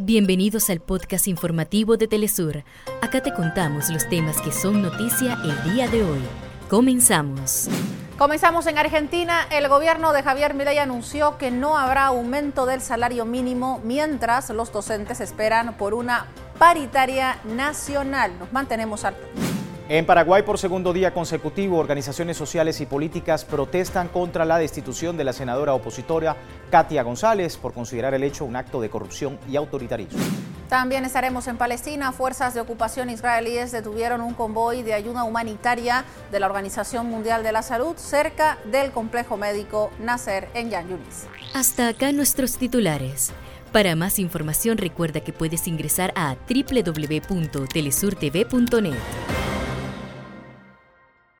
Bienvenidos al podcast informativo de Telesur. Acá te contamos los temas que son noticia el día de hoy. Comenzamos. Comenzamos en Argentina. El gobierno de Javier Milei anunció que no habrá aumento del salario mínimo mientras los docentes esperan por una paritaria nacional. Nos mantenemos al en Paraguay, por segundo día consecutivo, organizaciones sociales y políticas protestan contra la destitución de la senadora opositora Katia González por considerar el hecho un acto de corrupción y autoritarismo. También estaremos en Palestina. Fuerzas de ocupación israelíes detuvieron un convoy de ayuda humanitaria de la Organización Mundial de la Salud cerca del complejo médico Nasser en Yan Yunis. Hasta acá nuestros titulares. Para más información recuerda que puedes ingresar a www.telesurtv.net.